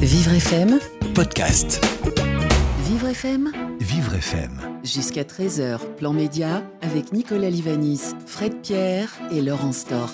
Vivre FM, Podcast. Vivre FM, Vivre FM. jusqu'à 13h, plan média avec Nicolas Livanis, Fred Pierre et Laurent Stork.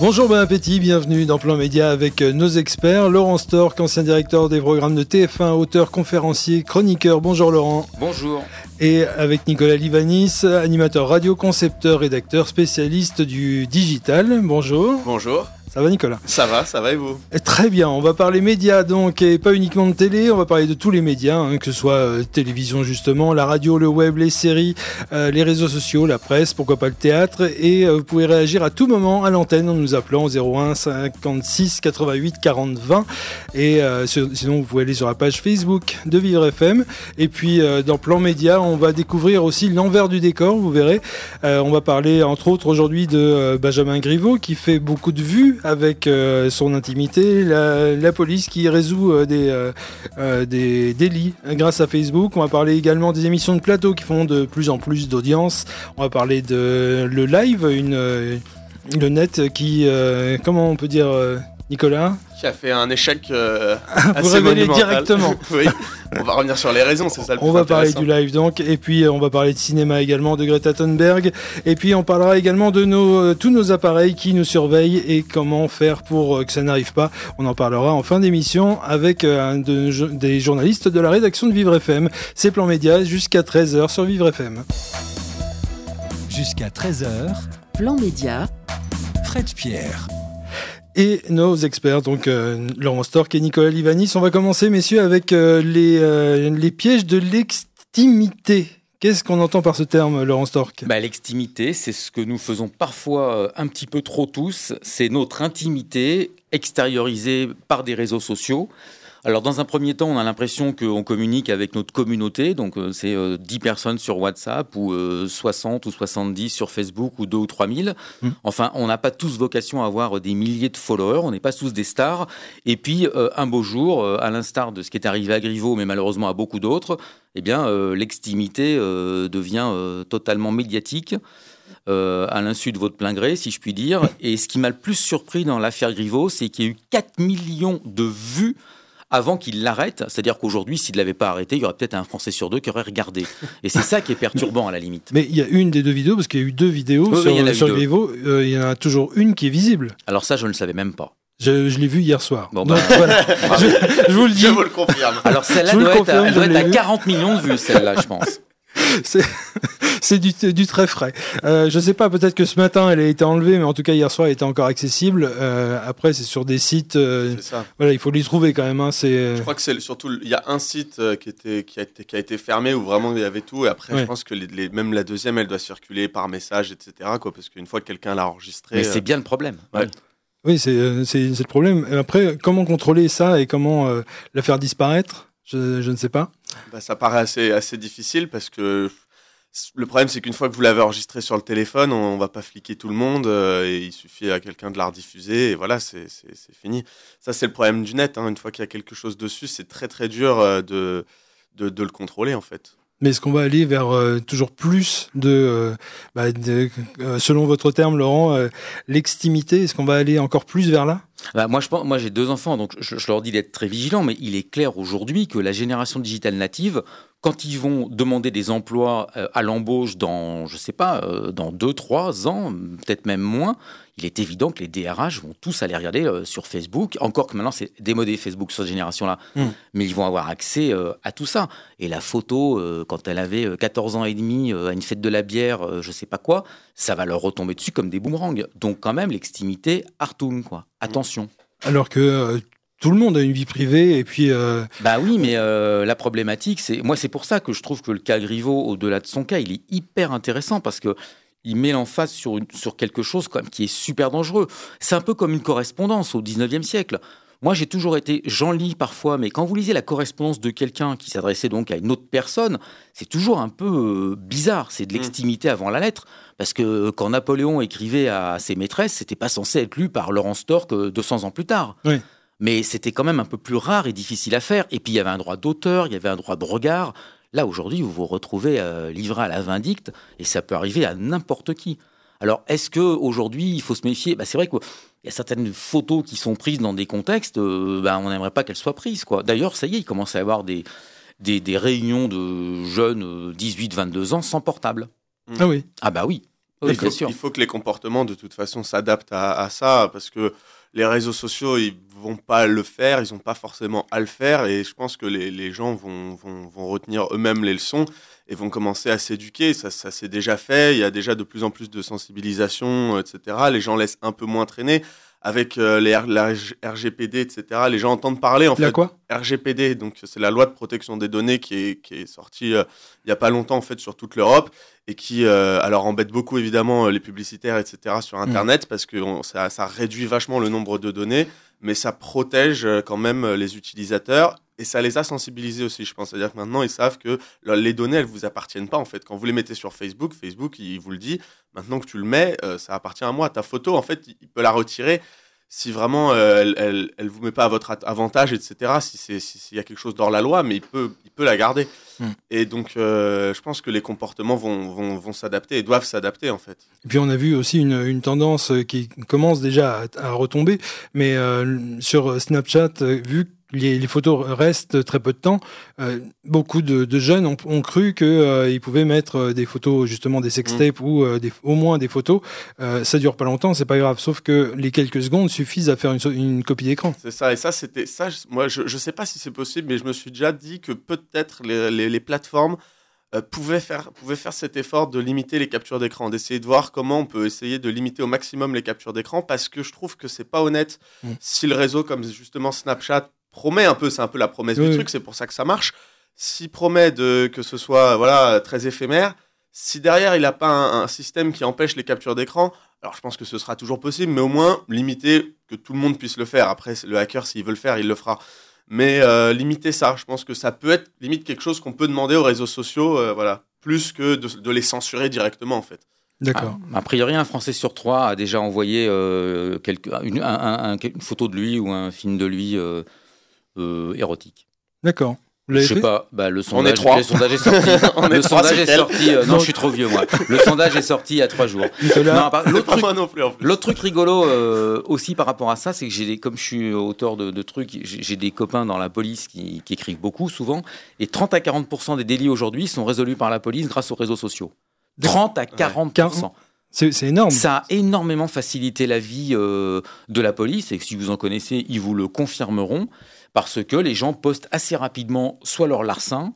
Bonjour, bon appétit, bienvenue dans Plan Média avec euh, nos experts. Laurent Stork, ancien directeur des programmes de TF1, auteur, conférencier, chroniqueur. Bonjour Laurent. Bonjour. Et avec Nicolas Livanis, animateur radio, concepteur, rédacteur, spécialiste du digital. Bonjour. Bonjour. Ça va Nicolas Ça va, ça va et vous Eh, Très bien, on va parler médias donc, et pas uniquement de télé, on va parler de tous les médias, hein, que ce soit euh, télévision justement, la radio, le web, les séries, euh, les réseaux sociaux, la presse, pourquoi pas le théâtre, et euh, vous pouvez réagir à tout moment à l'antenne en nous appelant au 01 56 88 40 20, et sinon vous pouvez aller sur la page Facebook de Vivre FM, et puis dans Plan Média, on va découvrir aussi l'envers du décor, vous verrez, on va parler entre autres aujourd'hui de Benjamin Griveaux qui fait beaucoup de vues avec euh, son intimité, la, police qui résout euh, des, euh, des délits grâce à Facebook. On va parler également des émissions de plateau qui font de plus en plus d'audience. On va parler de le live, une, le net qui, comment on peut dire, Nicolas Qui a fait un échec euh, Vous assez directement. oui. On va revenir sur les raisons, c'est ça le plus On va parler du live donc, et puis euh, on va parler de cinéma également, de Greta Thunberg, et puis on parlera également de nos, euh, tous nos appareils qui nous surveillent et comment faire pour euh, que ça n'arrive pas. On en parlera en fin d'émission avec euh, un de- jo- des journalistes de la rédaction de Vivre FM. C'est Plan Média jusqu'à 13h sur Vivre FM. Jusqu'à 13h, Plan média, Fred Pierre. Et nos experts, donc euh, Laurent Stork et Nicolas Livanis. On va commencer, messieurs, avec euh, les, euh, les pièges de l'extimité. Qu'est-ce qu'on entend par ce terme, Laurent Stork Bah, L'extimité, c'est ce que nous faisons parfois un petit peu trop tous. C'est notre intimité extériorisée par des réseaux sociaux. Alors, dans un premier temps, on a l'impression qu'on communique avec notre communauté. Donc, euh, c'est euh, 10 personnes sur WhatsApp ou euh, 60 ou 70 sur Facebook ou 2 ou 3000. Mm. Enfin, on n'a pas tous vocation à avoir des milliers de followers. On n'est pas tous des stars. Et puis, euh, un beau jour, euh, à l'instar de ce qui est arrivé à Griveaux, mais malheureusement à beaucoup d'autres, eh bien, l'extimité devient totalement médiatique. euh, à l'insu de votre plein gré, si je puis dire. Et ce qui m'a le plus surpris dans l'affaire Griveaux, c'est qu'il y a eu 4 millions de vues avant qu'il l'arrête. C'est-à-dire qu'aujourd'hui, s'il ne l'avait pas arrêté, il y aurait peut-être un Français sur deux qui aurait regardé. Et c'est ça qui est perturbant à la limite. Mais il y a une des deux vidéos, parce qu'il y a eu deux vidéos Oui, sur, il y sur. Griveaux. Euh, il y en a toujours une qui est visible. Alors ça, je ne le savais même pas. Je, je l'ai vue hier soir. Bon, Donc, bah, voilà. je, je vous le dis. Je vous le confirme. Alors celle-là doit, être, elle doit être à l'ai vu. 40 millions de vues, celle-là, je pense. C'est du, du très frais. Euh, je sais pas, peut-être que ce matin elle a été enlevée, mais en tout cas hier soir elle était encore accessible. Euh, après, c'est sur des sites. euh, C'est ça. voilà, il faut les trouver quand même. Hein, c'est. Je crois que c'est surtout, il y a un site euh, qui, était, qui, a été, qui a été fermé où vraiment il y avait tout. Et après, Ouais. je pense que les, les- même la deuxième, elle doit circuler par message, etc. Quoi, parce qu'une fois que quelqu'un l'a enregistré. Mais euh, c'est bien le problème. Ouais. Oui, c'est euh, le problème. Et Après, comment contrôler ça et comment euh, la faire disparaître? Je, ne sais pas. bah, ça paraît assez, assez difficile parce que le problème, c'est qu'une fois que vous l'avez enregistré sur le téléphone, on, on va pas fliquer tout le monde euh, et il suffit à quelqu'un de la rediffuser et voilà, c'est fini. Ça, c'est le problème du net. hein. Une fois qu'il y a quelque chose dessus, c'est très très dur euh, de, de, de le contrôler en fait. Mais est-ce qu'on va aller vers euh, toujours plus de, euh, bah, euh, selon votre terme, Laurent, l'extimité? Est-ce qu'on va aller encore plus vers là? Bah, moi, j'ai deux enfants, donc je, leur dis d'être très vigilants, mais il est clair aujourd'hui que la génération digitale native, quand ils vont demander des emplois à l'embauche dans, je sais pas, dans deux, trois ans, peut-être même moins, il est évident que les DRH vont tous aller regarder euh, sur Facebook. Encore que maintenant, c'est démodé Facebook sur cette génération-là, Mm. mais ils vont avoir accès euh, à tout ça. Et la photo, euh, quand elle avait euh, 14 ans et demi, à une fête de la bière, je sais pas quoi, ça va leur retomber dessus comme des boomerangs. Donc, quand même, l'extimité, Artung, quoi. Attention. Alors que tout le monde a une vie privée et puis euh, Bah oui, mais euh, la problématique, c'est moi, c'est pour ça que je trouve que le cas Griveaux, au-delà de son cas, il est hyper intéressant parce que il met l'emphase sur, une- sur quelque chose quand même qui est super dangereux. C'est un peu comme une correspondance au 19e siècle. Moi, j'ai toujours été, j'en lis parfois, mais quand vous lisez la correspondance de quelqu'un qui s'adressait donc à une autre personne, c'est toujours un peu euh, bizarre. C'est de l'extimité avant la lettre. Parce que quand Napoléon écrivait à ses maîtresses, c'était pas censé être lu par Laurent Stork euh, 200 ans plus tard. Oui. Mais c'était quand même un peu plus rare et difficile à faire. Et puis il y avait un droit d'auteur, il y avait un droit de regard. Là, aujourd'hui, vous vous retrouvez euh, livré à la vindicte et ça peut arriver à n'importe qui. Alors, est-ce que aujourd'hui il faut se méfier? Bah, C'est vrai que il y a certaines photos qui sont prises dans des contextes, euh, ben, on n'aimerait pas qu'elles soient prises. Quoi. D'ailleurs, ça y est, il commence à y avoir des, des, des réunions de jeunes 18-22 ans sans portable. Ah oui. Ah bah oui, oui il, faut, bien sûr. il faut que les comportements, de toute façon, s'adaptent à, à ça, parce que les réseaux sociaux, ils vont pas le faire, ils n'ont pas forcément à le faire, et je pense que les, les gens vont, vont, vont retenir eux-mêmes les leçons et vont commencer à s'éduquer. Ça, ça s'est déjà fait, il y a déjà de plus en plus de sensibilisation, etc. Les gens laissent un peu moins traîner. Avec euh, les R- la RGPD, etc., les gens entendent parler en Il y a fait. quoi RGPD, donc c'est la loi de protection des données qui est, qui est sortie euh, il n'y a pas longtemps en fait sur toute l'Europe et qui euh, alors embête beaucoup évidemment euh, les publicitaires etc sur internet parce que on- ça, ça réduit vachement le nombre de données mais ça protège euh, quand même euh, les utilisateurs et ça les a sensibilisés aussi je pense. C'est à dire que maintenant ils savent que le- les données elles vous appartiennent pas en fait. Quand vous les mettez sur Facebook Facebook il vous le dit. Maintenant que tu le mets euh, ça appartient à moi. Ta photo en fait il peut la retirer si vraiment euh, elle, elle, elle vous met pas à votre avantage, etc. Si c'est si- s'il y a quelque chose dans la loi, mais il peut il peut la garder. Hmm. Et donc euh, je pense que les comportements vont vont, vont s'adapter et doivent s'adapter en fait. Et puis on a vu aussi une, une tendance euh, qui commence déjà à, à retomber, mais euh, sur Snapchat, vu que les, les photos restent très peu de temps, euh, beaucoup de, de jeunes ont, ont cru qu'ils pouvaient mettre euh, des photos, justement des sextapes ou euh, des, au moins des photos. Euh, ça dure pas longtemps, c'est pas grave, sauf que les quelques secondes suffisent à faire une, copie d'écran. C'est ça et ça c'était ça. Moi je je sais pas si c'est possible, mais je me suis déjà dit que peut-être les, les, les plateformes euh, pouvaient faire pouvaient faire cet effort de limiter les captures d'écran, d'essayer de voir comment on peut essayer de limiter au maximum les captures d'écran parce que je trouve que c'est pas honnête Mm. si le réseau comme justement Snapchat promet un peu, c'est un peu la promesse Oui, du truc, c'est pour ça que ça marche. S'il promet de que ce soit voilà très éphémère, si derrière il n'a pas un, un système qui empêche les captures d'écran, alors je pense que ce sera toujours possible, mais au moins limiter que tout le monde puisse le faire. Après, le hacker, s'il veut le faire, il le fera. Mais euh, limiter ça, je pense que ça peut être limite quelque chose qu'on peut demander aux réseaux sociaux, euh, voilà, plus que de, de les censurer directement en fait. D'accord. Ah, a priori, un Français sur trois a déjà envoyé euh, quelque- une, un- un- un- une photo de lui ou un film de lui euh, euh, érotique. D'accord. Je sais pas, bah, le On sondage, est trois. le sondage est sorti. On le trois, sondage est sorti. euh, non, je suis trop vieux, moi. Le sondage est sorti il y a trois jours. L'autre Pas truc, moi non plus en plus. L'autre truc rigolo euh, aussi par rapport à ça, c'est que j'ai des, comme je suis auteur de, de trucs, j'ai des copains dans la police qui, qui écrivent beaucoup souvent, et 30 à 40% des délits aujourd'hui sont résolus par la police grâce aux réseaux sociaux. 30 à 40 c'est c'est énorme. Ça a énormément facilité la vie euh, de la police, et si vous en connaissez, ils vous le confirmeront, parce que les gens postent assez rapidement soit leur larcin,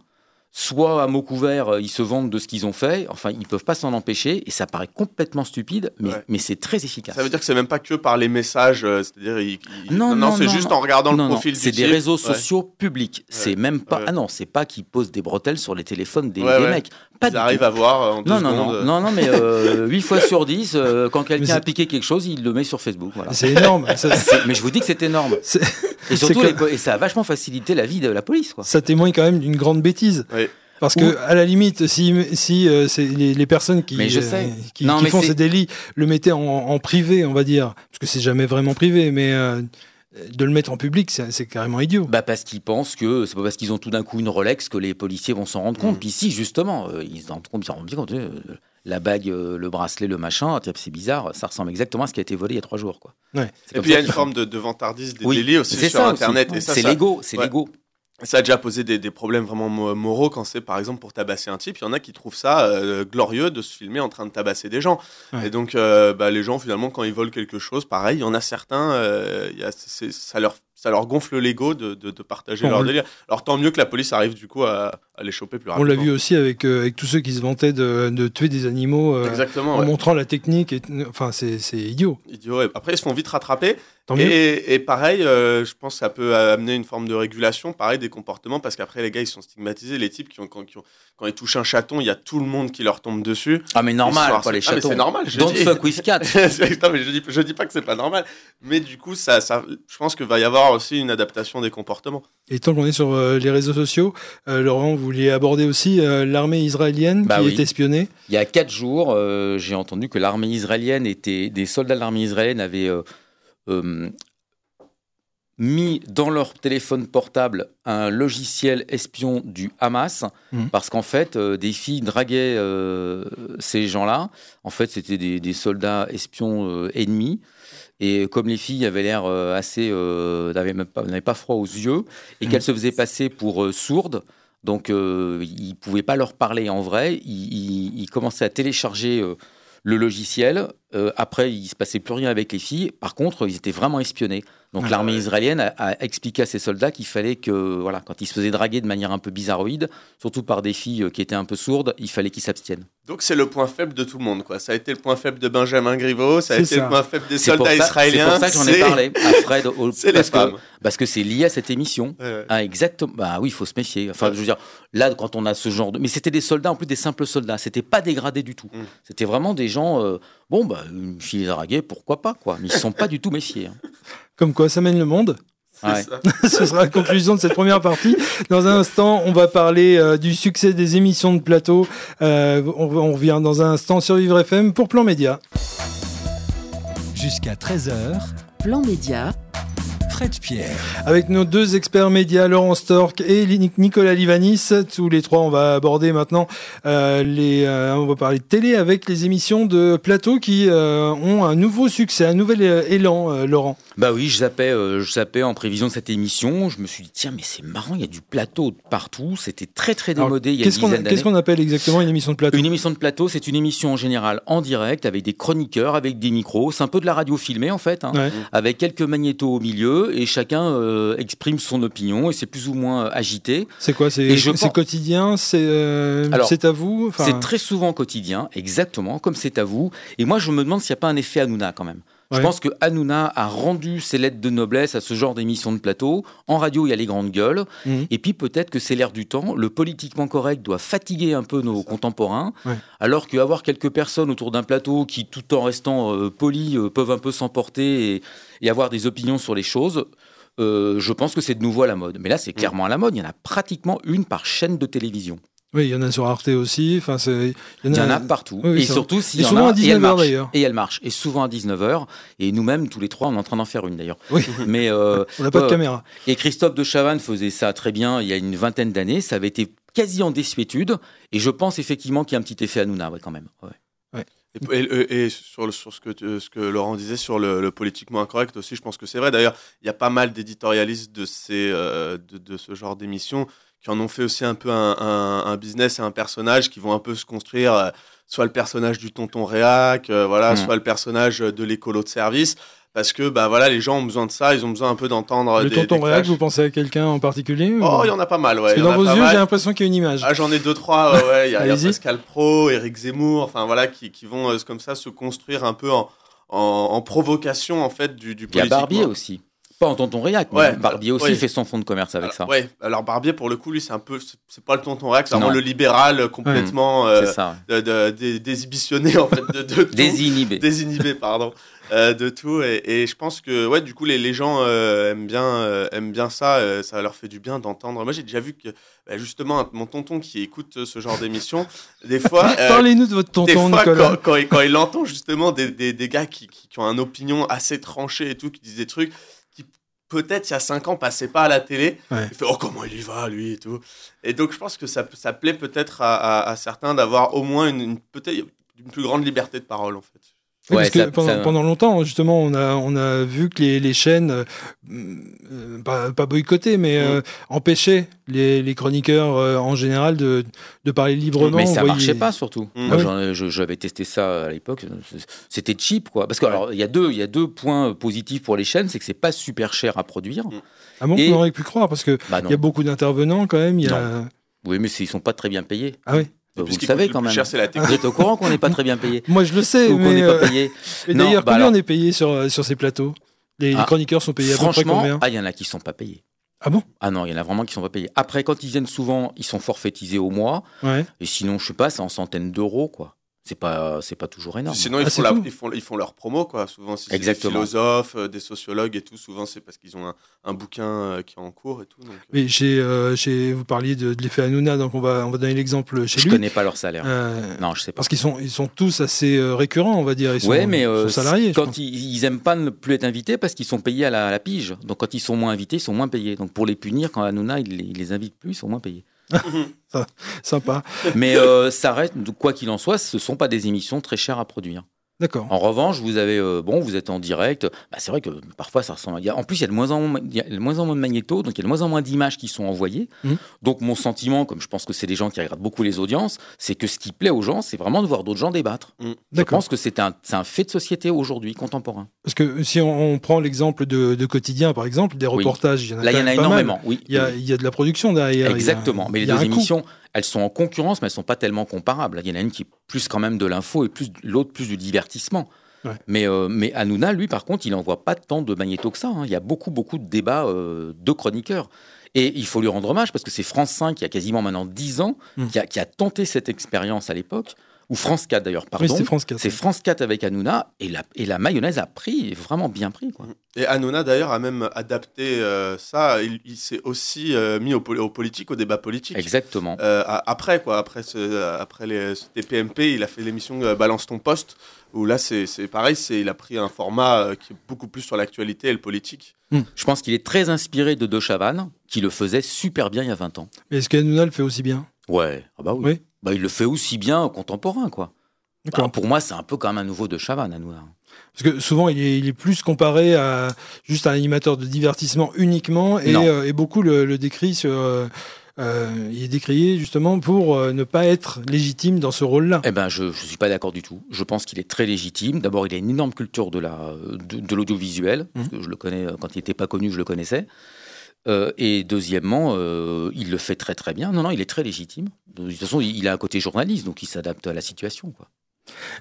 soit à mots couverts, euh, ils se vantent de ce qu'ils ont fait. Enfin, ils peuvent pas s'en empêcher, et ça paraît complètement stupide, mais, Ouais. mais c'est très efficace. Ça veut dire que c'est même pas que par les messages, euh, c'est-à-dire il- Non, non, c'est non, juste non. en regardant Non, le non, profil. du c'est des réseaux Ouais. sociaux publics. C'est même pas. ouais. Ah non, c'est pas qu'ils posent des bretelles sur les téléphones des, Ouais, des ouais. mecs. Pas Ils arrivent à voir euh, en deux Non, non, secondes. non, non, non, mais euh, 8 fois sur 10, euh, quand quelqu'un a piqué quelque chose, il le met sur Facebook. Voilà. C'est énorme. ça, C'est- Mais je vous dis que c'est énorme. Et surtout, les et ça a vachement facilité la vie de la police. Quoi. ça témoigne quand même d'une grande bêtise. Oui. Parce Ou- que à la limite, si, si euh, les, les personnes qui, je euh, sais. qui, Non, qui mais font ces délits le mettaient en, en privé, on va dire, parce que c'est jamais vraiment privé, mais euh, de le mettre en public, c'est carrément idiot. Bah parce qu'ils pensent que c'est pas parce qu'ils ont tout d'un coup une Rolex que les policiers vont s'en rendre compte. Mm. Puis si justement, euh, ils s'en rendent compte, ils s'en rendent bien compte. euh, la bague, euh, le bracelet, le machin, c'est bizarre, ça ressemble exactement à ce qui a été volé il y a trois jours. Quoi. Ouais. Et puis il y a une forme de, de vantardise des Oui, délits aussi c'est sur ça Internet. c'est l'ego, c'est l'ego. Ça a déjà posé des, des problèmes vraiment mo- moraux quand c'est par exemple pour tabasser un type. Il y en a qui trouvent ça euh, glorieux de se filmer en train de tabasser des gens. Ouais. Et donc euh, bah, les gens finalement quand ils volent quelque chose, pareil, il y en a certains, euh, y a- ça leur ça leur gonfle l'ego de, de, de partager On leur délire. Alors tant mieux que la police arrive du coup à, à les choper plus On rapidement. l'a vu aussi avec, euh, avec tous ceux qui se vantaient de, de tuer des animaux euh, Exactement. en ouais. montrant la technique. Et, enfin, c'est c'est idiot. Idiot. Et Après ils se font vite rattraper. Tant mieux. Et, et pareil, euh, je pense que ça peut amener une forme de régulation, pareil, des comportements, parce qu'après, les gars, ils sont stigmatisés. Les types, qui ont, quand, qui ont- quand ils touchent un chaton, il y a tout le monde qui leur tombe dessus. Ah mais normal, pas les. Ah, chatons. c'est normal, je Don't dis. fuck with cats. non, mais je dis, je dis pas que c'est pas normal. Mais du coup, ça, ça, je pense qu'il va y avoir aussi une adaptation des comportements. Et tant qu'on est sur euh, les réseaux sociaux, euh, Laurent, vous vouliez aborder aussi euh, l'armée israélienne Bah qui oui. est espionnée. Il y a quatre jours, euh, j'ai entendu que l'armée israélienne était, des soldats de l'armée israélienne avaient mis dans leur téléphone portable un logiciel espion du Hamas, Mhm. parce qu'en fait, euh, des filles draguaient euh, ces gens-là. En fait, c'était des, des soldats espions euh, ennemis. Et comme les filles avaient l'air euh, assez, euh, n'avaient même pas, pas froid aux yeux et Mhm. qu'elles se faisaient passer pour euh, sourdes, donc euh, ils pouvaient pas leur parler en vrai. Ils, ils- ils commençaient à télécharger euh, le logiciel. Euh, après, il se passait plus rien avec les filles. Par contre, ils étaient vraiment espionnés. Donc Ah, l'armée ouais. israélienne a, a expliqué à ses soldats qu'il fallait que, voilà, quand ils se faisaient draguer de manière un peu bizarroïde, surtout par des filles euh, qui étaient un peu sourdes, il fallait qu'ils s'abstiennent. Donc c'est le point faible de tout le monde, quoi. Ça a été le point faible de Benjamin Griveaux, ça a été ça. le point faible des soldats ça- israéliens. C'est pour ça que j'en ai parlé à Fred. au- les parce, que, parce que c'est lié à cette émission. Ouais, ouais. Ah, exactement. Bah oui, il faut se méfier. Enfin, je veux dire, là, quand on a ce genre de. Mais c'était des soldats, en plus des simples soldats. C'était pas dégradé du tout. Mm. C'était vraiment des gens. euh, bon, bah, une fille draguée, pourquoi pas, quoi. Mais ils sont pas du tout méfiés. hein. Comme quoi, ça mène le monde. C'est Ouais. ça. Ce sera la conclusion de cette première partie. Dans un instant, on va parler euh, du succès des émissions de plateau. Euh, on, on revient dans un instant sur Vivre FM pour Plan Média. Jusqu'à 13h, Plan Média, Fred Pierre. Avec nos deux experts médias, Laurent Stork et Nicolas Livanis. Tous les trois, on va aborder maintenant euh, les. euh, on va parler de télé avec les émissions de plateau qui euh, ont un nouveau succès, un nouvel euh, élan, euh, Laurent. Bah oui, je zappais, euh, je zappais en prévision de cette émission. Je me suis dit, tiens, mais c'est marrant, il y a du plateau partout. C'était très, très Alors, démodé il y a une Qu'est-ce qu'on appelle exactement une émission de plateau? Une émission de plateau, c'est une émission en général en direct avec des chroniqueurs, avec des micros. C'est un peu de la radio filmée en fait, hein, Ouais. avec quelques magnétos au milieu et chacun euh, exprime son opinion et c'est plus ou moins euh, agité. C'est quoi C'est pense- quotidien C'est euh, c'est à vous Enfin, C'est très souvent quotidien, exactement, comme c'est à vous. Et moi, je me demande s'il n'y a pas un effet Hanouna quand même. Je pense que Hanouna a rendu ses lettres de noblesse à ce genre d'émission de plateau. En radio, il y a les grandes gueules. Mhm. Et puis peut-être que c'est l'air du temps. Le politiquement correct doit fatiguer un peu nos contemporains. Ouais. Alors qu'avoir quelques personnes autour d'un plateau qui, tout en restant euh, polis, euh, peuvent un peu s'emporter et, et avoir des opinions sur les choses, euh, je pense que c'est de nouveau à la mode. Mais là, c'est clairement à la mode. Il y en a pratiquement une par chaîne de télévision. Oui, il y en a sur Arte aussi. Enfin, Il y en a partout. Oui, oui, et surtout, s'il Et y en souvent a, à et elle 19h marche. Et elle marche. Et souvent à 19h. Et nous-mêmes, tous les trois, on est en train d'en faire une d'ailleurs. Oui. Mais, euh, On n'a pas de ouais, caméra. Et Christophe de Chavannes faisait ça très bien il y a une vingtaine d'années. Ça avait été quasi en désuétude. Et je pense effectivement qu'il y a un petit effet Hanouna, ouais, quand même. Ouais. Et, et- et sur, le- sur ce, que, tu- ce que Laurent disait sur le, le politiquement incorrect aussi, je pense que c'est vrai. D'ailleurs, il y a pas mal d'éditorialistes de, ces, euh, de, de ce genre d'émissions qui en ont fait aussi un peu un, un- un business et un personnage qui vont un peu se construire, euh, soit le personnage du tonton réac, euh, voilà, Mm. soit le personnage de l'écolo de service. Parce que bah, voilà, les gens ont besoin de ça, ils ont besoin un peu d'entendre Le des, tonton des réac, vous pensez à quelqu'un en particulier ou- Oh, il y en a pas mal, ouais. Parce que dans a vos yeux, j'ai l'impression qu'il y a une image. Ah, j'en ai deux, trois, ouais, ouais. Il y a, y. Pascal Pro, Éric Zemmour, enfin voilà, qui, qui vont euh, comme ça se construire un peu en, en, en provocation, en fait, du, du Il y a aussi. Pas en tonton Réac, mais Ouais, Barbier aussi fait son fond de commerce avec Alors, ça. Ouais, alors Barbier, pour le coup, lui, c'est un peu, c'est- pas le tonton Rex, c'est vraiment le libéral euh, complètement euh, ça. de- de- dé- désinhibitionné, en fait, de, de tout. Désinhibé. désinhibé, pardon, euh, de tout. Et, et je pense que, ouais, du coup, les, les gens euh, aiment bien, euh, aiment bien ça. euh, ça leur fait du bien d'entendre. Moi, j'ai déjà vu que, bah, justement, mon tonton qui écoute euh, ce genre d'émission, des fois. euh, Parlez-nous de votre des tonton, fois, Nicolas. quand, quand il, quand il entend justement des, des, des gars qui, qui, qui ont une opinion assez tranchée et tout, qui disent des trucs peut-être il y a 5 ans passaient pas à la télé, Ouais. il fait oh comment il y va lui et tout. Et donc je pense que ça, ça plaît peut-être à, à, à certains d'avoir au moins une, une- peut-être une plus grande liberté de parole en fait. Oui, Ouais, parce que ça- pendant, ça- pendant longtemps, justement, on a, on a vu que les, les chaînes, euh, pas, pas boycottées, mais Mm. euh, empêchaient les, les chroniqueurs euh, en général de, de parler librement. Mais ça voyez- marchait pas surtout. Mm. Moi, Ah j'avais testé ça à l'époque. C'était cheap, quoi. Parce que alors, il y a deux, il y a deux points positifs pour les chaînes, c'est que c'est pas super cher à produire. Mm. Ah bon, Et- on aurait pu croire, parce qu'il Bah y a beaucoup d'intervenants quand même. Y a... Oui, mais ils sont pas très bien payés. Ah oui. Bah, vous le savez quand même. cher, c'est la Vous êtes au courant qu'on n'est pas très bien payé Moi, je le sais, ou qu'on mais, n'est euh, pas payé d'ailleurs, bah combien alors- on est payé sur, sur ces plateaux? Les, les Ah, chroniqueurs sont payés à peu près Franchement, combien? ah, il y en a qui sont pas payés. Ah bon? Ah non, il y en a vraiment qui sont pas payés. Après, quand ils viennent souvent, ils sont forfaitisés au mois. Ouais. Et sinon, je sais pas, c'est en centaines d'euros, quoi. C'est pas, c'est pas toujours énorme. Sinon, ils, Ah, font la- ils, font, ils font leur promo, quoi. Souvent, si c'est des philosophes, euh, des sociologues et tout, souvent, c'est parce qu'ils ont un, un bouquin euh, qui est en cours et tout. donc, euh. Mais euh, chez, vous parliez de, de l'effet Hanouna, donc on va, on va donner l'exemple chez je lui. connais pas leur salaire. Euh, Non, je sais pas. Parce qu'ils sont, ils sont tous assez récurrents, on va dire. Ils sont, Ouais, mais ils euh, sont salariés. je quand ils, ils aiment pas ne plus être invités parce qu'ils sont payés à la, à la pige. Donc quand ils sont moins invités, ils sont moins payés. Donc pour les punir, quand Hanouna il, les- il les invite plus, ils sont moins payés. Sympa. Mais euh, ça reste, quoi qu'il en soit, ce sont pas des émissions très chères à produire. D'accord. En revanche, vous avez euh, bon, vous êtes en direct. Bah, c'est vrai que parfois ça ressemble. a- en plus, il y a de moins en moins, il y a de moins en moins de magnétos, donc il y a de moins en moins d'images qui sont envoyées. Mhm. Donc mon sentiment, comme je pense que c'est des gens qui regardent beaucoup les audiences, c'est que ce qui plaît aux gens, c'est vraiment de voir d'autres gens débattre. Je D'accord. pense que c'est un, fait de société aujourd'hui contemporain. Parce que si on, on prend l'exemple de, de quotidien, par exemple, des Oui. reportages, il y en a, Là, il y quand en a même pas mal. énormément. Oui. Il y, a, Oui. il y a de la production derrière. il y a- Exactement. Mais les il y a deux un coût. Elles sont en concurrence, mais elles sont pas tellement comparables. Il y en a une qui est plus quand même de l'info et plus l'autre plus du divertissement. Ouais. Mais, euh, mais Hanouna, lui, par contre, il n'envoie pas tant de magnéto que ça. hein. Il y a beaucoup, beaucoup de débats euh, de chroniqueurs. Et il faut lui rendre hommage parce que c'est France 5, qui a quasiment maintenant 10 ans, Mm. qui, a, qui a tenté cette expérience à l'époque, ou France 4 d'ailleurs, Oui, pardon. c'était France 4. c'est France 4 avec Hanouna, et la, et la mayonnaise a pris, vraiment bien pris. Quoi. Et Hanouna d'ailleurs a même adapté euh, ça. Il, il s'est aussi euh, mis au, poli- au politique, au débat politique. Exactement. Euh, après quoi, après ce, après les ce TPMP, il a fait l'émission Balance ton poste où là c'est c'est pareil, c'est il a pris un format qui est beaucoup plus sur l'actualité et le politique. Je pense qu'il est très inspiré de De Chavannes, qui le faisait super bien il y a 20 ans. Mais Est-ce qu'Hanouna le fait aussi bien? Ouais, ah bah oui. Oui. Bah, il le fait aussi bien contemporain, quoi. Bah, pour moi, c'est un peu comme un nouveau de Chavannes, Hanouna. Parce que souvent, il est, il est plus comparé à juste un animateur de divertissement uniquement, et, euh, et beaucoup le, le décrit sur. euh, euh, il est décrié justement pour ne pas être légitime dans ce rôle-là. Eh ben, je ne suis pas d'accord du tout. Je pense qu'il est très légitime. D'abord, il a une énorme culture de la de, l'audiovisuel. que Je le connais quand il n'était pas connu, je le connaissais. Euh, et deuxièmement, euh, il le fait très très bien. Non, non, il est très légitime. De toute façon, il a un côté journaliste, donc il s'adapte à la situation. Quoi.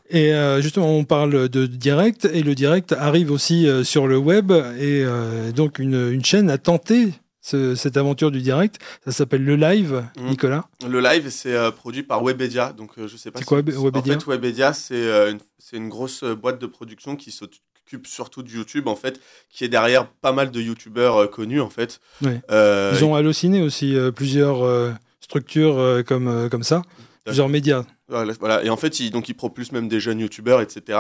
Et euh, justement, on parle de direct, et le direct arrive aussi euh, sur le web, et euh, donc une, une chaîne a tenté ce- cette aventure du direct. Ça s'appelle le live, Mhm. Nicolas. Le live c'est euh, produit par Webedia, donc euh, je sais pas. C'est si- quoi, Web- Webedia En fait, Webedia c'est euh, une, c'est une grosse boîte de production qui s'occupe surtout de YouTube en fait, qui est derrière pas mal de YouTubeurs euh, connus en fait. Ouais. Euh, Ils ont halluciné aussi euh, plusieurs structures comme, comme ça, plusieurs médias. Voilà, voilà. Et en fait, ils, donc, ils propulsent même des jeunes youtubeurs, etc.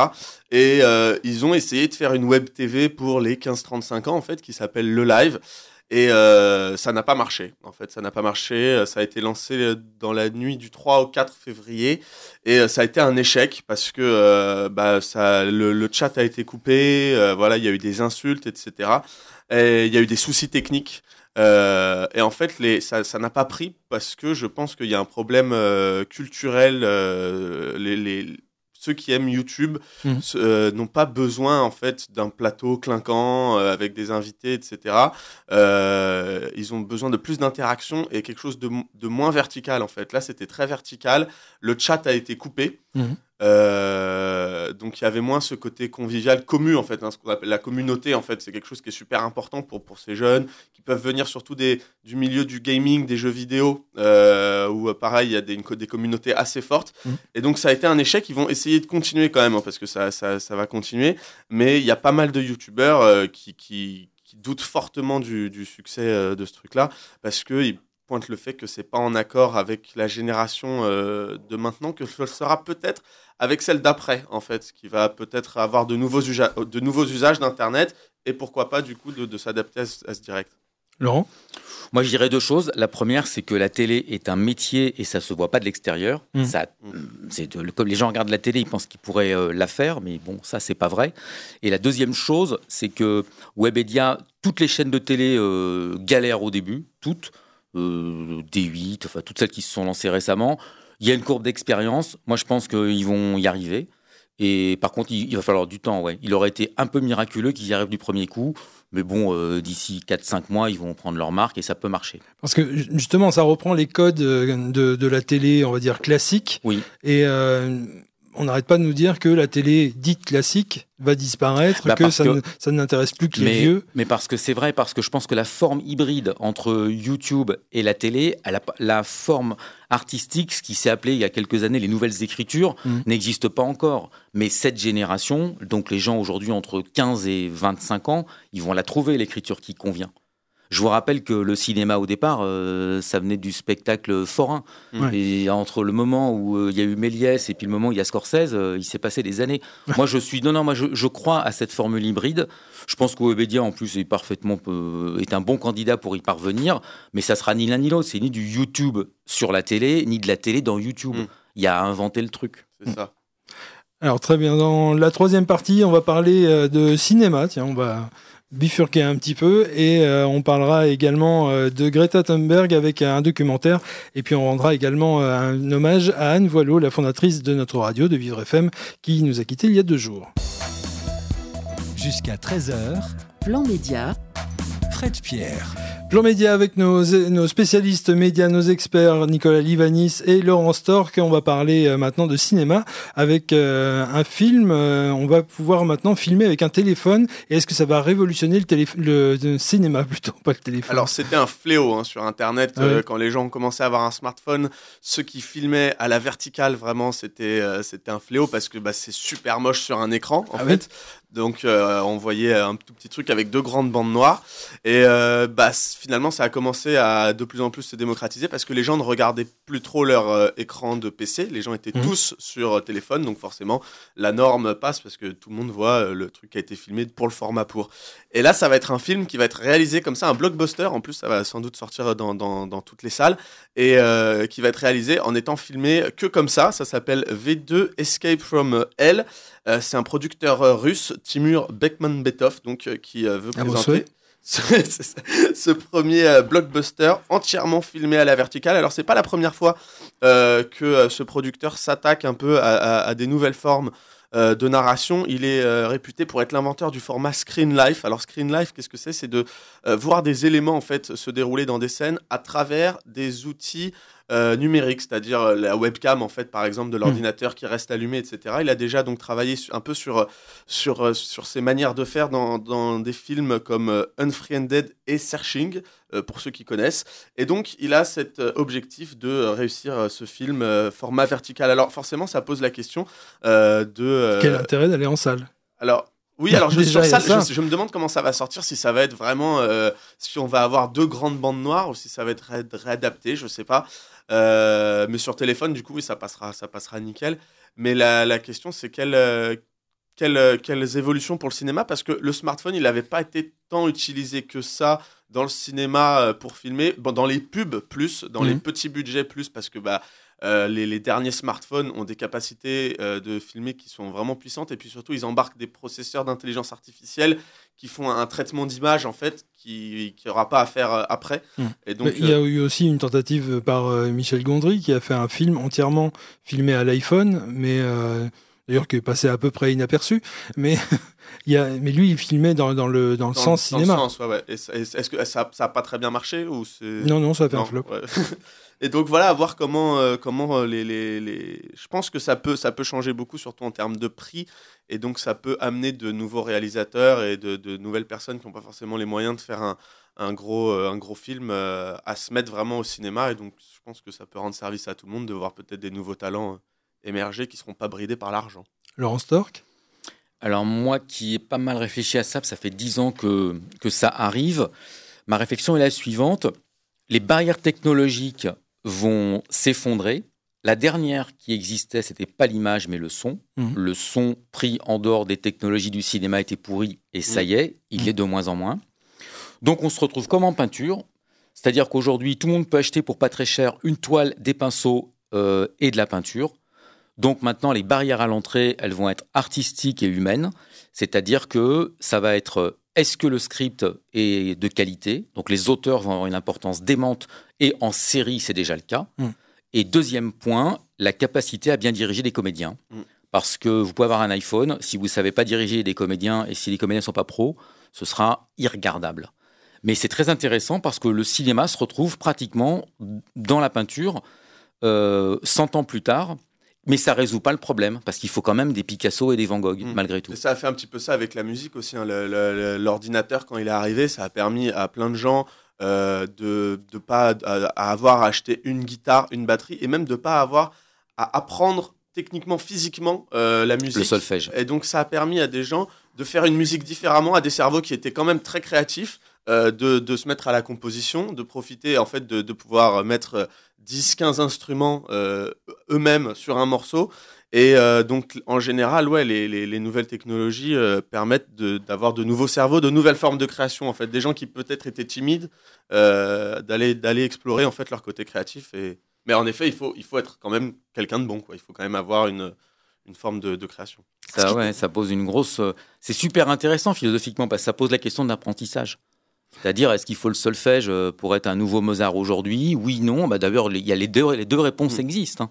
Et euh, ils ont essayé de faire une web TV pour les 15-35 ans, en fait, qui s'appelle Le Live. Et euh, ça n'a pas marché. En fait, ça n'a pas marché. Euh, Ça a été lancé euh, dans la nuit du 3 au 4 février. Et ça a été un échec parce que bah, ça, le, chat a été coupé. voilà, il y a eu des insultes, etc. Et il y a eu des soucis techniques. Et en fait, les, ça n'a pas pris parce que je pense qu'il y a un problème culturel. les- ceux qui aiment YouTube ce- euh, n'ont pas besoin en fait d'un plateau clinquant euh, avec des invités, etc. Euh, ils ont besoin de plus d'interaction et quelque chose de, mo- de moins vertical en fait. Là, c'était très vertical. Le chat a été coupé. Mhm. Euh, donc il y avait moins ce côté convivial, commu en fait, hein, ce qu'on appelle la communauté en fait, c'est quelque chose qui est super important pour, pour ces jeunes qui peuvent venir surtout des, du milieu du gaming, des jeux vidéo, euh, où euh, pareil il y a des, une des communautés assez fortes. Mhm. Et donc ça a été un échec, ils vont essayer de continuer quand même, hein, parce que ça, ça, ça va continuer, mais il y a pas mal de youtubeurs euh, qui, qui, qui doutent fortement du, du succès de ce truc-là, parce qu'ils pointent le fait que c'est pas en accord avec la génération euh, de maintenant, que ce sera peut-être avec celle d'après, en fait, qui va peut-être avoir de nouveaux, usa- de nouveaux usages d'Internet et pourquoi pas, du coup, de, de s'adapter à, ce- à ce direct. Laurent? Moi, je dirais deux choses. La première, c'est que la télé est un métier et ça se voit pas de l'extérieur. Mm. Ça, c'est de- comme les gens regardent la télé, ils pensent qu'ils pourraient euh, la faire, mais bon, ça, c'est pas vrai. Et la deuxième chose, c'est que Webedia, toutes les chaînes de télé euh, galèrent au début, toutes, D8, enfin toutes celles qui se sont lancées récemment. Il y a une courbe d'expérience. Moi, je pense qu'ils vont y arriver. Et par contre, il, va falloir du temps. Ouais. Il aurait été un peu miraculeux qu'ils y arrivent du premier coup. Mais bon, euh, d'ici 4-5 mois, ils vont prendre leur marque et ça peut marcher. Parce que ju- justement, ça reprend les codes euh, de, de la télé, on va dire classique. Oui. Et euh, on n'arrête pas de nous dire que la télé dite classique va disparaître, Bah, que ça, que- ne- ça n'intéresse plus que les Mais, vieux. mais parce que c'est vrai, parce que je pense que la forme hybride entre YouTube et la télé, elle a pas- la forme artistique, ce qui s'est appelé il y a quelques années les nouvelles écritures, Mhm. n'existe pas encore. Mais cette génération, donc les gens aujourd'hui entre 15 et 25 ans, ils vont la trouver, l'écriture qui convient. Je vous rappelle que le cinéma, au départ, euh, ça venait du spectacle forain. Ouais. Et entre le moment où euh, il y a eu Méliès et puis le moment où il y a Scorsese, euh, il s'est passé des années. moi, je suis. Non, non, moi, je, je crois à cette formule hybride. Je pense que Webedia, en plus, est parfaitement. euh, est un bon candidat pour y parvenir. Mais ça sera ni l'un ni l'autre. C'est ni du YouTube sur la télé, ni de la télé dans YouTube. Mm. Il y a à inventer le truc. C'est ça. Alors très bien, dans la troisième partie, on va parler euh, de cinéma. Tiens, on va bifurquer un petit peu et euh, on parlera également euh, de Greta Thunberg avec un documentaire et puis on rendra également un hommage à Anne Voileau, la fondatrice de notre radio de Vivre FM qui nous a quittés il y a deux jours. Jusqu'à 13h, Plan Média, Fred Pierre. Plan Média avec nos, nos, spécialistes médias, nos experts Nicolas Livanis et Laurent Stork. On va parler euh, maintenant de cinéma avec euh, un film. Euh, on va pouvoir maintenant filmer avec un téléphone. Et est-ce que ça va révolutionner le, le, le, cinéma plutôt, pas le téléphone? Alors c'était un fléau hein, sur Internet Ah ouais. quand les gens ont commencé à avoir un smartphone. Ceux qui filmaient à la verticale, vraiment, c'était c'était un fléau parce que bah, c'est super moche sur un écran en Ah fait. Donc on voyait un tout petit truc avec deux grandes bandes noires et bah, finalement ça a commencé à de plus en plus se démocratiser parce que les gens ne regardaient plus trop leur euh, écran de PC, les gens étaient Mhm. tous sur euh, téléphone donc forcément la norme passe parce que tout le monde voit euh, le truc qui a été filmé pour le format pour. Et là ça va être un film qui va être réalisé comme ça, un blockbuster en plus ça va sans doute sortir dans, dans, dans toutes les salles et euh, qui va être réalisé en étant filmé que comme ça, ça s'appelle V2 Escape from Hell. C'est un producteur russe, Timur Bekmanbetov, donc qui veut vos présenter ce, premier euh, blockbuster entièrement filmé à la verticale. Alors c'est pas la première fois euh, que euh, ce producteur s'attaque un peu à des nouvelles formes euh, de narration. Il est euh, réputé pour être l'inventeur du format Screen Life. Alors Screen Life, qu'est-ce que c'est? C'est de euh, voir des éléments en fait se dérouler dans des scènes à travers des outils numériques, c'est-à-dire la webcam en fait par exemple de l'ordinateur qui reste allumé, etc. Il a déjà donc travaillé un peu sur sur sur ces manières de faire dans, dans des films comme Unfriended et Searching pour ceux qui connaissent. Et donc il a cet euh, objectif de euh, réussir euh, ce film euh, format vertical. Alors forcément ça pose la question euh, de euh, Quel intérêt d'aller en salle? Alors, oui, alors je, Déjà, ça, ça. je, je me demande comment ça va sortir, si ça va être vraiment, euh, si on va avoir deux grandes bandes noires ou si ça va être ré- réadapté, je sais pas. Euh, mais sur téléphone, du coup, oui, ça passera, ça passera nickel. Mais la, la question, c'est quelle, euh, quelle, euh, quelles évolutions pour le cinéma? Parce que le smartphone, il n'avait pas été tant utilisé que ça dans le cinéma euh, pour filmer, dans les pubs plus, dans les Mhm. petits budgets plus, parce que bah, euh, les, les derniers smartphones ont des capacités euh, de filmer qui sont vraiment puissantes. Et puis surtout ils embarquent des processeurs d'intelligence artificielle qui font un traitement d'image en fait qui aura pas à faire euh, après. Et donc Mais il y a eu aussi une tentative par Michel Gondry qui a fait un film entièrement filmé à l'iPhone, mais d'ailleurs qui est passé à peu près inaperçu. Mais, il y a, mais lui, il filmait dans, dans le, dans le dans- sens dans le cinéma. sens, ouais, ouais. Et ça- Est-ce que ça ça a pas très bien marché ou Non, non, ça a fait un flop. ouais. Et donc voilà, à voir comment, euh, comment euh, les, les, les- Je pense que ça peut, ça peut changer beaucoup, surtout en termes de prix. Et donc ça peut amener de nouveaux réalisateurs et de, de nouvelles personnes qui n'ont pas forcément les moyens de faire un, un, gros, euh, un gros film euh, à se mettre vraiment au cinéma. Et donc je pense que ça peut rendre service à tout le monde de voir peut-être des nouveaux talents euh, émerger qui ne seront pas bridés par l'argent. Laurent Stork Alors moi qui ai pas mal réfléchi à ça, ça fait dix ans que, que ça arrive, ma réflexion est la suivante. Les barrières technologiques vont s'effondrer. La dernière qui existait, c'était pas l'image, mais le son. Mhm. Le son pris en dehors des technologies du cinéma était pourri, et ça y est, il est de moins en moins. Donc on se retrouve comme en peinture, c'est-à-dire qu'aujourd'hui, tout le monde peut acheter pour pas très cher une toile, des pinceaux euh, et de la peinture. Donc maintenant, les barrières à l'entrée, elles vont être artistiques et humaines, c'est-à-dire que ça va être euh, est-ce que le script est de qualité? Donc les auteurs vont avoir une importance démente et en série, c'est déjà le cas. Mm. Et deuxième point, la capacité à bien diriger des comédiens. Mm. Parce que vous pouvez avoir un iPhone, si vous ne savez pas diriger des comédiens et si les comédiens ne sont pas pros, ce sera irregardable. Mais c'est très intéressant parce que le cinéma se retrouve pratiquement dans la peinture euh, 100 ans plus tard, mais ça résout pas le problème parce qu'il faut quand même des Picasso et des Van Gogh Mm. malgré tout. Et ça a fait un petit peu ça avec la musique aussi. hein. L'ordinateur, quand il est arrivé, ça a permis à plein de gens euh, de ne pas à, à avoir à acheter une guitare, une batterie, et même de pas avoir à apprendre techniquement, physiquement euh, la musique. Le solfège. Et donc ça a permis à des gens de faire une musique différemment, à des cerveaux qui étaient quand même très créatifs, euh, de, de se mettre à la composition, de profiter en fait de, de pouvoir mettre 10-15 instruments euh, eux-mêmes sur un morceau. Et euh, donc en général, ouais, les, les- les nouvelles technologies euh, permettent de- d'avoir de, nouveaux cerveaux, de nouvelles formes de création. En fait, des gens qui peut-être étaient timides, euh, d'aller d'aller explorer en fait leur côté créatif. Et... Mais en effet, il faut, il faut être quand même quelqu'un de bon. Quoi. Il faut quand même avoir une, une forme de, de création. Ça, ouais, ça pose une grosse. C'est super intéressant philosophiquement parce que ça pose la question de l'apprentissage. C'est-à-dire, est-ce qu'il faut le solfège euh, pour être un nouveau Mozart aujourd'hui? Oui, non. Bah, D'ailleurs, les- il y a les deux, les deux réponses Mm. existent. hein.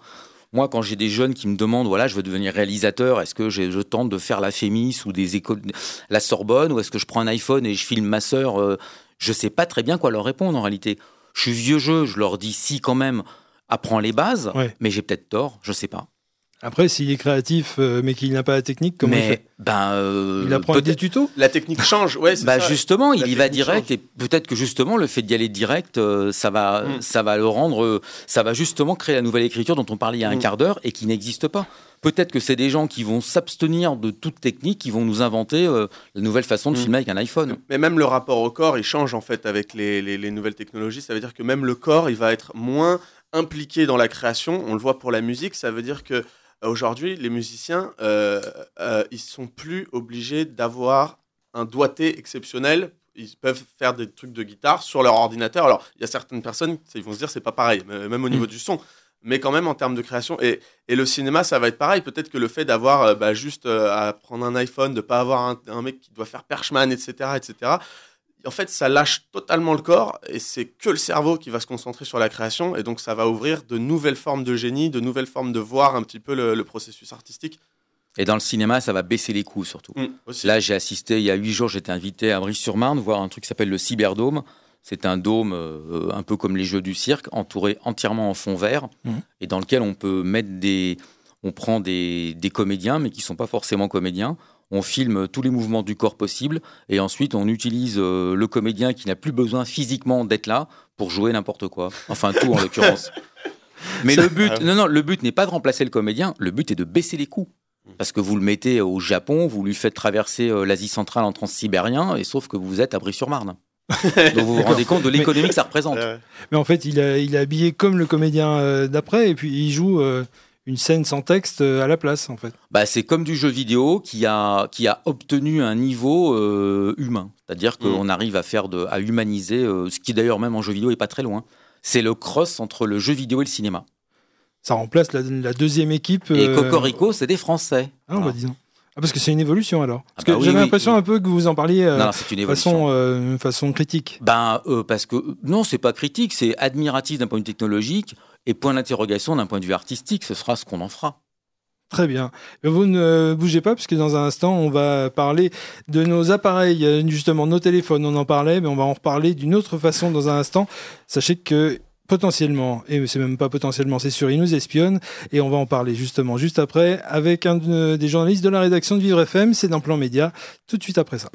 Moi, quand j'ai des jeunes qui me demandent, voilà, je veux devenir réalisateur, est-ce que je tente de faire la Fémis ou des écoles, la Sorbonne, ou est-ce que je prends un iPhone et je filme ma sœur euh, Je sais pas très bien quoi leur répondre en réalité. Je suis vieux jeu, je leur dis si quand même, apprends les bases, Ouais. mais j'ai peut-être tort, je sais pas. Après, s'il est créatif, euh, mais qu'il n'a pas la technique, comment il mais fait? ben, euh, Il apprend des tutos? La technique change, ouais, c'est Bah ça. justement, il y va direct change. et peut-être que justement le fait d'y aller direct, euh, ça va, Mm. ça va le rendre, ça va justement créer la nouvelle écriture dont on parlait il y a un Mm. quart d'heure et qui n'existe pas. Peut-être que c'est des gens qui vont s'abstenir de toute technique, qui vont nous inventer euh, la nouvelle façon de Mm. filmer avec un iPhone. Mais même le rapport au corps, il change en fait avec les, les- les nouvelles technologies. Ça veut dire que même le corps, il va être moins impliqué dans la création. On le voit pour la musique. Ça veut dire que euh, aujourd'hui, les musiciens, euh, euh, ils sont plus obligés d'avoir un doigté exceptionnel. Ils peuvent faire des trucs de guitare sur leur ordinateur. Alors, il y a certaines personnes, ils vont se dire c'est pas pareil, même au niveau du son. Mais quand même en termes de création et, et le cinéma, ça va être pareil. Peut-être que le fait d'avoir euh, bah, juste euh, à prendre un iPhone, de pas avoir un, un mec qui doit faire Perchman, etc., etc. En fait, ça lâche totalement le corps et c'est que le cerveau qui va se concentrer sur la création et donc ça va ouvrir de nouvelles formes de génie, de nouvelles formes de voir un petit peu le, le processus artistique. Et dans le cinéma, ça va baisser les coûts surtout. Mm, aussi. Là, j'ai assisté il y a huit jours, j'étais invité à Brie-sur-Marne voir un truc qui s'appelle le Cyberdome. C'est un dôme euh, un peu comme les jeux du cirque, entouré entièrement en fond vert, Mhm. et dans lequel on peut mettre des. On prend des, des comédiens, mais qui sont pas forcément comédiens. On filme tous les mouvements du corps possibles, et ensuite on utilise euh, le comédien qui n'a plus besoin physiquement d'être là pour jouer n'importe quoi. Enfin, tout en l'occurrence. Mais le but, non, non, le but n'est pas de remplacer le comédien, le but est de baisser les coûts. Parce que vous le mettez au Japon, vous lui faites traverser euh, l'Asie centrale en transsibérien, et sauf que vous êtes à Brie-sur-Marne. Donc vous vous rendez compte de l'économie que ça représente. Mais en fait, il, a- il est habillé comme le comédien euh, d'après, et puis il joue euh, une scène sans texte euh, à la place, en fait. Bah, c'est comme du jeu vidéo qui a, qui a obtenu un niveau euh, humain. C'est-à-dire qu'on arrive à faire de, à humaniser, euh, ce qui d'ailleurs même en jeu vidéo est pas très loin. C'est le cross entre le jeu vidéo et le cinéma. Ça remplace la, la deuxième équipe. Et Cocorico, c'est des Français. Ah, bah, Voilà. disons. Ah, parce que c'est une évolution alors. Parce Ah que bah oui, j'avais oui, l'impression oui. un peu que vous en parliez euh, Non, non, c'est une façon, euh, façon critique. Ben, euh, parce que non, c'est pas critique, c'est admiratif d'un point de vue technologique et point d'interrogation d'un point de vue artistique. Ce sera ce qu'on en fera. Très bien. Vous ne bougez pas, puisque dans un instant, on va parler de nos appareils, justement nos téléphones, on en parlait, mais on va en reparler d'une autre façon dans un instant. Sachez que potentiellement, et c'est même pas potentiellement, c'est sûr, ils nous espionnent, et on va en parler justement juste après avec un de- des journalistes de la rédaction de Vivre FM, c'est dans Plan Média, tout de suite après ça.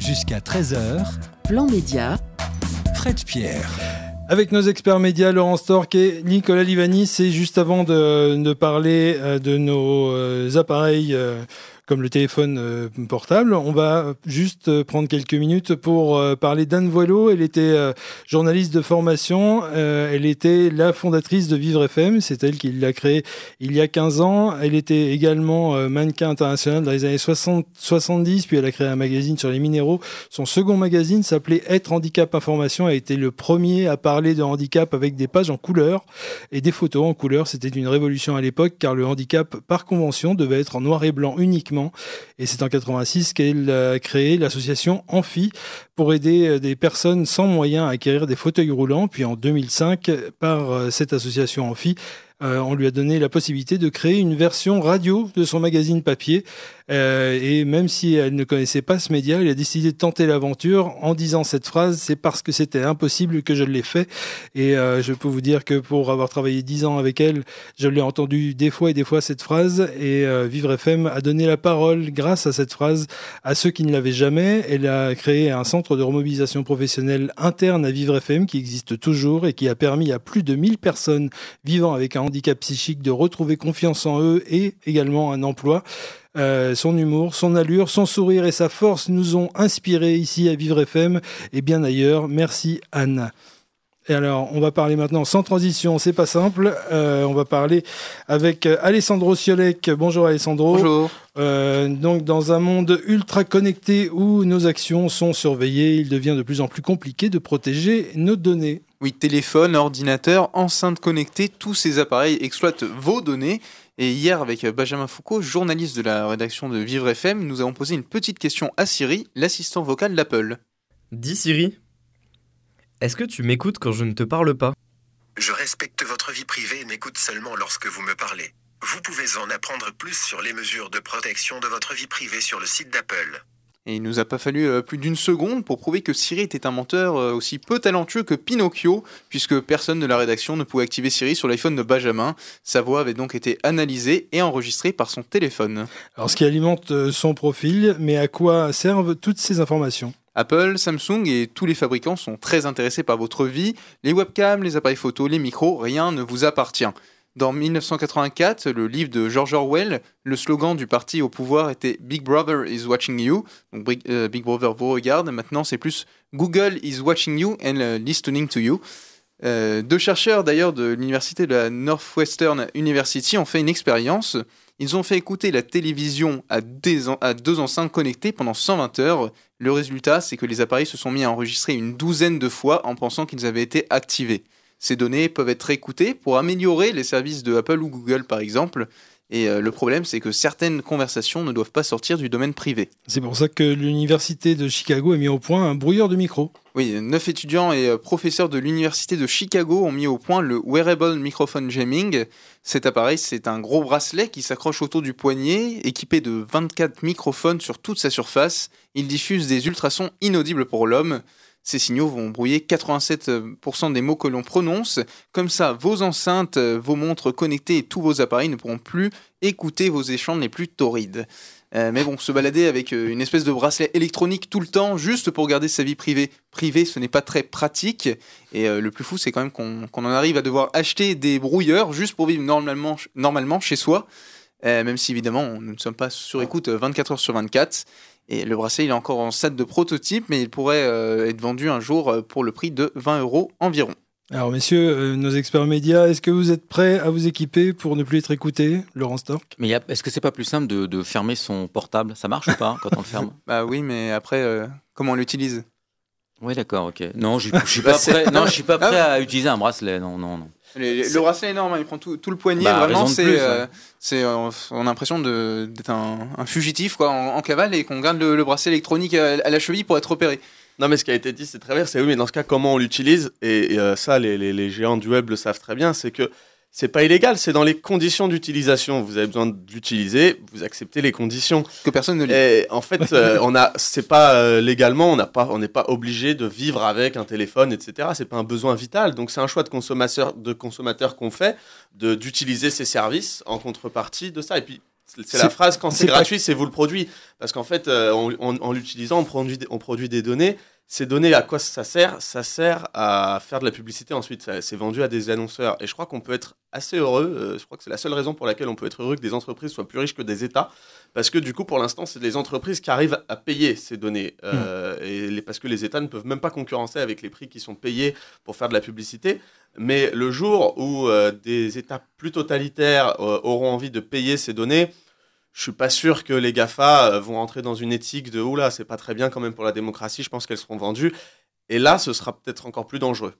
Jusqu'à 13h, Plan Média, Fred Pierre. Avec nos experts médias, Laurent Stork et Nicolas Livani, c'est juste avant de, de parler euh, de nos euh, appareils euh, comme le téléphone euh, portable, on va juste euh, prendre quelques minutes pour euh, parler d'Anne Voileau. Elle était journaliste de formation, elle était la fondatrice de Vivre FM, c'est elle qui l'a créé il y a 15 ans. Elle était également mannequin international dans les années 60, 70, puis elle a créé un magazine sur les minéraux. Son second magazine s'appelait Être Handicap Information, a été le premier à parler de handicap avec des pages en couleur et des photos en couleur. C'était une révolution à l'époque car le handicap par convention devait être en noir et blanc uniquement. Et c'est en 86 qu'elle a créé l'association Amphi pour aider euh, des personnes sans moyens à acquérir des fauteuils roulants. Puis en 2005, par euh, cette association Amphi, euh, on lui a donné la possibilité de créer une version radio de son magazine papier. Euh, et même si elle ne connaissait pas ce média, elle a décidé de tenter l'aventure en disant cette phrase, c'est parce que c'était impossible que je l'ai fait. Et euh, je peux vous dire que pour avoir travaillé dix ans avec elle, je l'ai entendu des fois et des fois cette phrase. Et euh, Vivre FM a donné la parole grâce à cette phrase à ceux qui ne l'avaient jamais. Elle a créé un centre de remobilisation professionnelle interne à Vivre FM qui existe toujours et qui a permis à plus de 1000 personnes vivant avec un handicap psychique de retrouver confiance en eux et également un emploi. Euh, son humour, son allure, son sourire et sa force nous ont inspirés ici à Vivre FM et bien ailleurs. Merci Anne. Et alors, on va parler maintenant sans transition, c'est pas simple. Euh, on va parler avec Alessandro Siolek. Bonjour Alessandro. Bonjour. Euh, donc, dans un monde ultra connecté où nos actions sont surveillées, il devient de plus en plus compliqué de protéger nos données. Oui, téléphone, ordinateur, enceinte connectée, tous ces appareils exploitent vos données. Et hier, avec Benjamin Foucault, journaliste de la rédaction de Vivre FM, nous avons posé une petite question à Siri, l'assistant vocal d'Apple. Dis Siri, est-ce que tu m'écoutes quand je ne te parle pas? Je respecte votre vie privée et n'écoute seulement lorsque vous me parlez. Vous pouvez en apprendre plus sur les mesures de protection de votre vie privée sur le site d'Apple. Et il nous a pas fallu euh, plus d'une seconde pour prouver que Siri était un menteur euh, aussi peu talentueux que Pinocchio, puisque personne de la rédaction ne pouvait activer Siri sur l'iPhone de Benjamin. Sa voix avait donc été analysée et enregistrée par son téléphone. Alors, ce qui alimente euh, son profil, mais à quoi servent toutes ces informations? Apple, Samsung et tous les fabricants sont très intéressés par votre vie. Les webcams, les appareils photo, les micros, rien ne vous appartient. Dans 1984, le livre de George Orwell, le slogan du parti au pouvoir était Big Brother is watching you. Donc Big, euh, Big Brother vous regarde. Maintenant, c'est plus Google is watching you and uh, listening to you. Euh, deux chercheurs d'ailleurs de l'université de la Northwestern University ont fait une expérience. Ils ont fait écouter la télévision à deux enceintes connectées pendant 120 heures. Le résultat, c'est que les appareils se sont mis à enregistrer une douzaine de fois en pensant qu'ils avaient été activés. Ces données peuvent être écoutées pour améliorer les services de Apple ou Google par exemple. Et euh, le problème, c'est que certaines conversations ne doivent pas sortir du domaine privé. C'est pour ça que l'université de Chicago a mis au point un brouilleur de micro. Oui, neuf étudiants et euh, professeurs de l'université de Chicago ont mis au point le Wearable Microphone Jamming. Cet appareil, c'est un gros bracelet qui s'accroche autour du poignet, équipé de 24 microphones sur toute sa surface. Il diffuse des ultrasons inaudibles pour l'homme. Ces signaux vont brouiller 87% des mots que l'on prononce. Comme ça, vos enceintes, vos montres connectées et tous vos appareils ne pourront plus écouter vos échanges les plus torrides. Euh, mais bon, se balader avec euh, une espèce de bracelet électronique tout le temps, juste pour garder sa vie privée, privée, ce n'est pas très pratique. Et euh, le plus fou, c'est quand même qu'on en arrive à devoir acheter des brouilleurs juste pour vivre normalement, chez soi. Même si évidemment, nous ne sommes pas sur écoute euh, 24 heures sur 24. Et le bracelet, il est encore en stade de prototype, mais il pourrait euh, être vendu un jour euh, pour le prix de 20 euros environ. Alors, messieurs, euh, nos experts médias, est-ce que vous êtes prêts à vous équiper pour ne plus être écouté, Laurent Stork Mais est-ce que c'est pas plus simple de, de fermer son portable? Ça marche ou pas quand on le ferme? Bah oui, mais après, euh, comment on l'utilise? Oui, d'accord, ok. Non, je je suis pas prêt. Non, je suis pas prêt à utiliser un bracelet. Non, non, non. Le bracelet est énorme, il prend tout, tout le poignet. Bah, vraiment, c'est, plus, euh, ouais. c'est, euh, on a l'impression de- d'être un, un fugitif quoi, en, en cavale et qu'on garde le, le bracelet électronique à, à la cheville pour être repéré. Non, mais ce qui a été dit, c'est très bien. C'est oui, mais dans ce cas, comment on l'utilise? Et, et, euh, ça, les, les- les géants du web le savent très bien. C'est que c'est pas illégal, c'est dans les conditions d'utilisation. Vous avez besoin d'utiliser, vous acceptez les conditions. Que personne ne lit. Et en fait, euh, on a, c'est pas euh, légalement, on n'a pas, on n'est pas obligé de vivre avec un téléphone, etc. C'est pas un besoin vital. Donc c'est un choix de consommateur, de consommateur qu'on fait, de d'utiliser ces services en contrepartie de ça. Et puis c'est la phrase quand c'est gratuit, c'est vous le produit. Parce qu'en fait, euh, en, en- en l'utilisant, on produit, on produit des données. Ces données, à quoi ça sert Ça sert à faire de la publicité ensuite. C'est vendu à des annonceurs. Et je crois qu'on peut être assez heureux. euh, je crois que c'est la seule raison pour laquelle on peut être heureux que des entreprises soient plus riches que des États. Parce que du coup, pour l'instant, c'est les entreprises qui arrivent à payer ces données. Euh, et les- parce que les États ne peuvent même pas concurrencer avec les prix qui sont payés pour faire de la publicité. Mais le jour où euh, des États plus totalitaires euh, auront envie de payer ces données, je suis pas sûr que les GAFA euh, vont entrer dans une éthique de oula, c'est pas très bien quand même pour la démocratie, je pense qu'elles seront vendues. Et là, ce sera peut-être encore plus dangereux.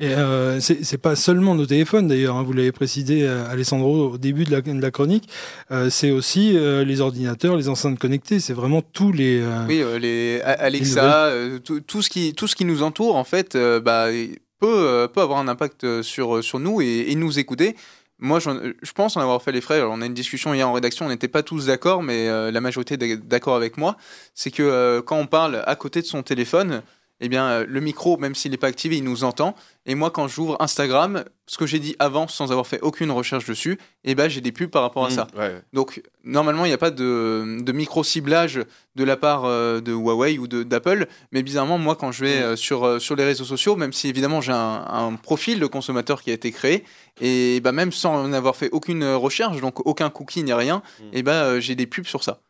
Et euh, c'est c'est pas seulement nos téléphones d'ailleurs, hein, vous l'avez précisé euh, Alessandro au début de la, de la chronique, euh, c'est aussi euh, les ordinateurs, les enceintes connectées, c'est vraiment tous les... euh, Oui, euh, les. Alexa, euh, tout, tout ce qui, tout ce qui nous entoure, en fait, euh, bah, peut, euh, peut avoir un impact sur, sur nous et, et nous écouter. Moi, j'en- je pense en avoir fait les frais. On a une discussion hier en rédaction, on n'était pas tous d'accord, mais euh, la majorité d'accord avec moi. C'est que euh, quand on parle à côté de son téléphone, eh bien, euh, le micro, même s'il n'est pas activé, il nous entend. Et moi, quand j'ouvre Instagram, ce que j'ai dit avant, sans avoir fait aucune recherche dessus, eh ben, j'ai des pubs par rapport à ça. Mmh, ouais, ouais. Donc, normalement, il n'y a pas de, de micro-ciblage de la part euh, de Huawei ou d'Apple. Mais bizarrement, moi, quand je vais euh, sur, euh, sur les réseaux sociaux, même si évidemment j'ai un, un profil de consommateur qui a été créé, et bah, même sans en avoir fait aucune recherche, donc aucun cookie ni rien, Mm. et bah, euh, j'ai des pubs sur ça.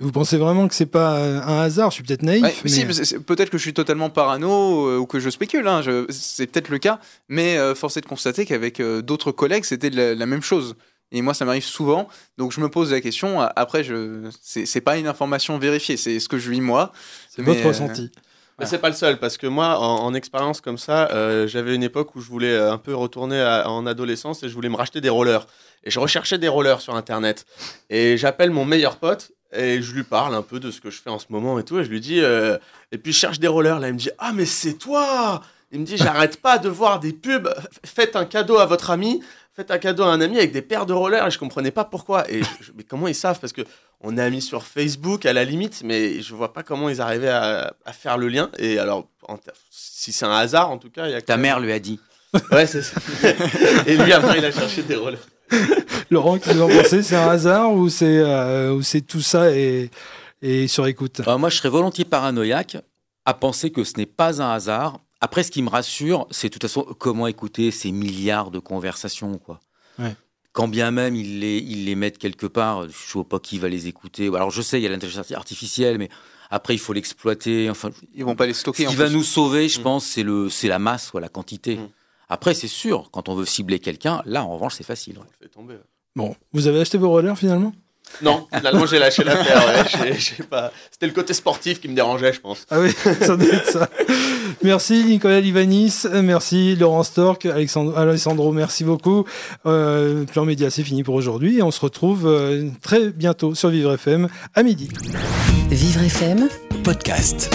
Vous pensez vraiment que c'est pas un hasard? Je suis peut-être naïf, Ouais, mais si, peut-être que je suis totalement parano euh, ou que je spécule, hein, je- c'est peut-être le cas, mais euh, force est de constater qu'avec euh, d'autres collègues, c'était la, la même chose. Et moi, ça m'arrive souvent, donc je me pose la question. Après, je, c'est pas une information vérifiée, c'est ce que je vis moi. c'est votre euh, ressenti. Mais c'est pas le seul, parce que moi, en, en expérience comme ça, euh, j'avais une époque où je voulais un peu retourner à- en adolescence et je voulais me racheter des rollers. Et je recherchais des rollers sur Internet. Et j'appelle mon meilleur pote et je lui parle un peu de ce que je fais en ce moment et tout. Et je lui dis, euh, et puis je cherche des rollers. Là, il me dit, ah, mais c'est toi Il me dit, j'arrête pas de voir des pubs. Faites un cadeau à votre ami. Faites un cadeau à un ami avec des paires de rollers. Et je comprenais pas pourquoi. Et je- mais comment ils savent? Parce que on est amis sur Facebook à la limite, mais je vois pas comment ils arrivaient à, à faire le lien. Et alors, en ter- si c'est un hasard, en tout cas, il y a Ta mère lui a dit. Ouais, c'est ça. Et lui, après, il a cherché des rollers. Laurent, qu'est-ce que vous en pensez? C'est un hasard ou c'est euh, ou tout ça et, et sur écoute? Euh, moi, je serais volontiers paranoïaque à penser que ce n'est pas un hasard. Après, ce qui me rassure, c'est de toute façon comment écouter ces milliards de conversations, quoi? Ouais. Quand bien même ils les, ils les mettent quelque part, je ne sais pas qui va les écouter. Alors, je sais, il y a l'intelligence artificielle, mais après, il faut l'exploiter. Enfin, Ils vont pas les ce stocker. en qui va plus. nous sauver, je Mm. pense, c'est la masse, quoi, la quantité. Mm. Après, c'est sûr, quand on veut cibler quelqu'un, là, en revanche, c'est facile. ouais. Fait tomber. Bon, vous avez acheté vos rollers finalement? Non, finalement, j'ai lâché l'affaire. Ouais. Pas... C'était le côté sportif qui me dérangeait, je pense. Ah oui, ça doit être ça. Merci Nicolas Livanis, euh, merci Laurent Stork, Alexandre, Alessandro, merci beaucoup. Euh, Plan Média, c'est fini pour aujourd'hui et on se retrouve euh, très bientôt sur Vivre FM à midi. Vivre FM Podcast.